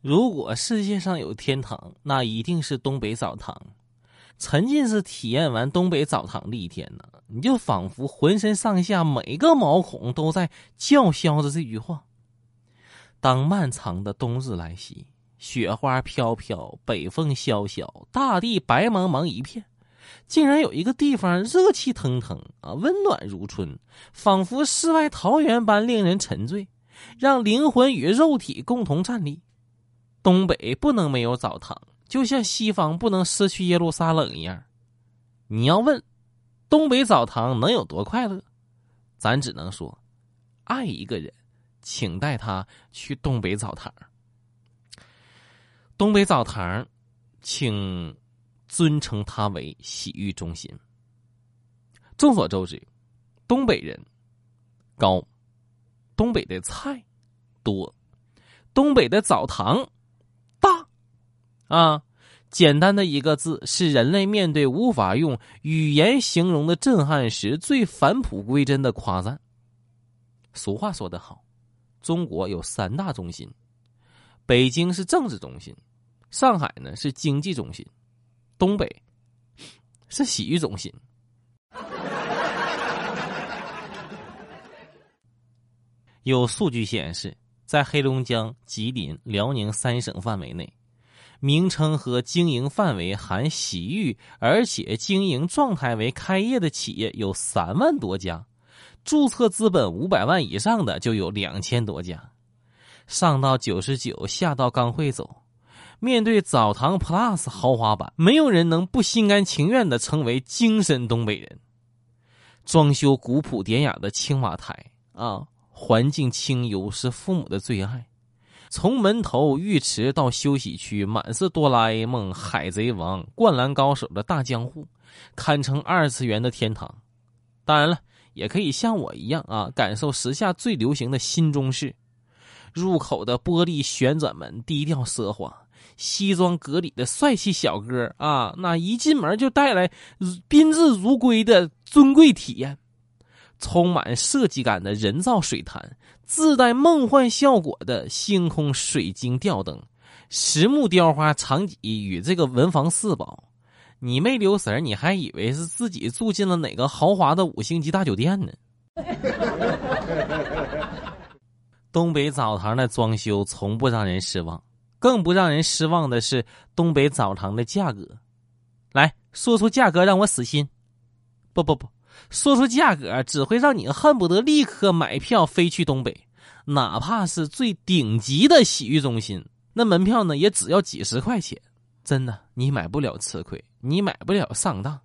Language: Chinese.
如果世界上有天堂，那一定是东北澡堂。沉浸式体验完东北澡堂的一天呢，你就仿佛浑身上下每个毛孔都在叫嚣着这句话。当漫长的冬日来袭，雪花飘飘，北风萧萧，大地白茫茫一片，竟然有一个地方热气腾腾啊，温暖如春，仿佛世外桃源般令人沉醉，让灵魂与肉体共同站立。东北不能没有澡堂。就像西方不能失去耶路撒冷一样，你要问东北澡堂能有多快乐，咱只能说，爱一个人，请带他去东北澡堂。东北澡堂，请尊称他为洗浴中心。众所周知，东北人高，东北的菜多，东北的澡堂。啊，简单的一个字，是人类面对无法用语言形容的震撼时最返璞归真的夸赞。俗话说得好，中国有三大中心，北京是政治中心，上海呢是经济中心，东北是洗浴中心。有数据显示，在黑龙江、吉林、辽宁三省范围内。名称和经营范围含洗浴，而且经营状态为开业的企业有三万多家，注册资本五百万以上的就有两千多家。上到九十九，下到刚会走。面对澡堂 Plus 豪华版，没有人能不心甘情愿的成为精神东北人。装修古朴典雅的青瓦台啊，环境清幽是父母的最爱。从门头浴池到休息区，满是哆啦 A 梦、海贼王、灌篮高手的大江户，堪称二次元的天堂。当然了，也可以像我一样啊，感受时下最流行的新中式。入口的玻璃旋转门低调奢华，西装革履的帅气小哥啊，那一进门就带来宾至如归的尊贵体验。充满设计感的人造水潭，自带梦幻效果的星空水晶吊灯，实木雕花长椅与这个文房四宝，你没留神，你还以为是自己住进了哪个豪华的五星级大酒店呢。东北澡堂的装修从不让人失望，更不让人失望的是东北澡堂的价格。来说出价格，让我死心。不不不。说出价格，只会让你恨不得立刻买票飞去东北，哪怕是最顶级的洗浴中心，那门票呢也只要几十块钱。真的，你买不了吃亏，你买不了上当。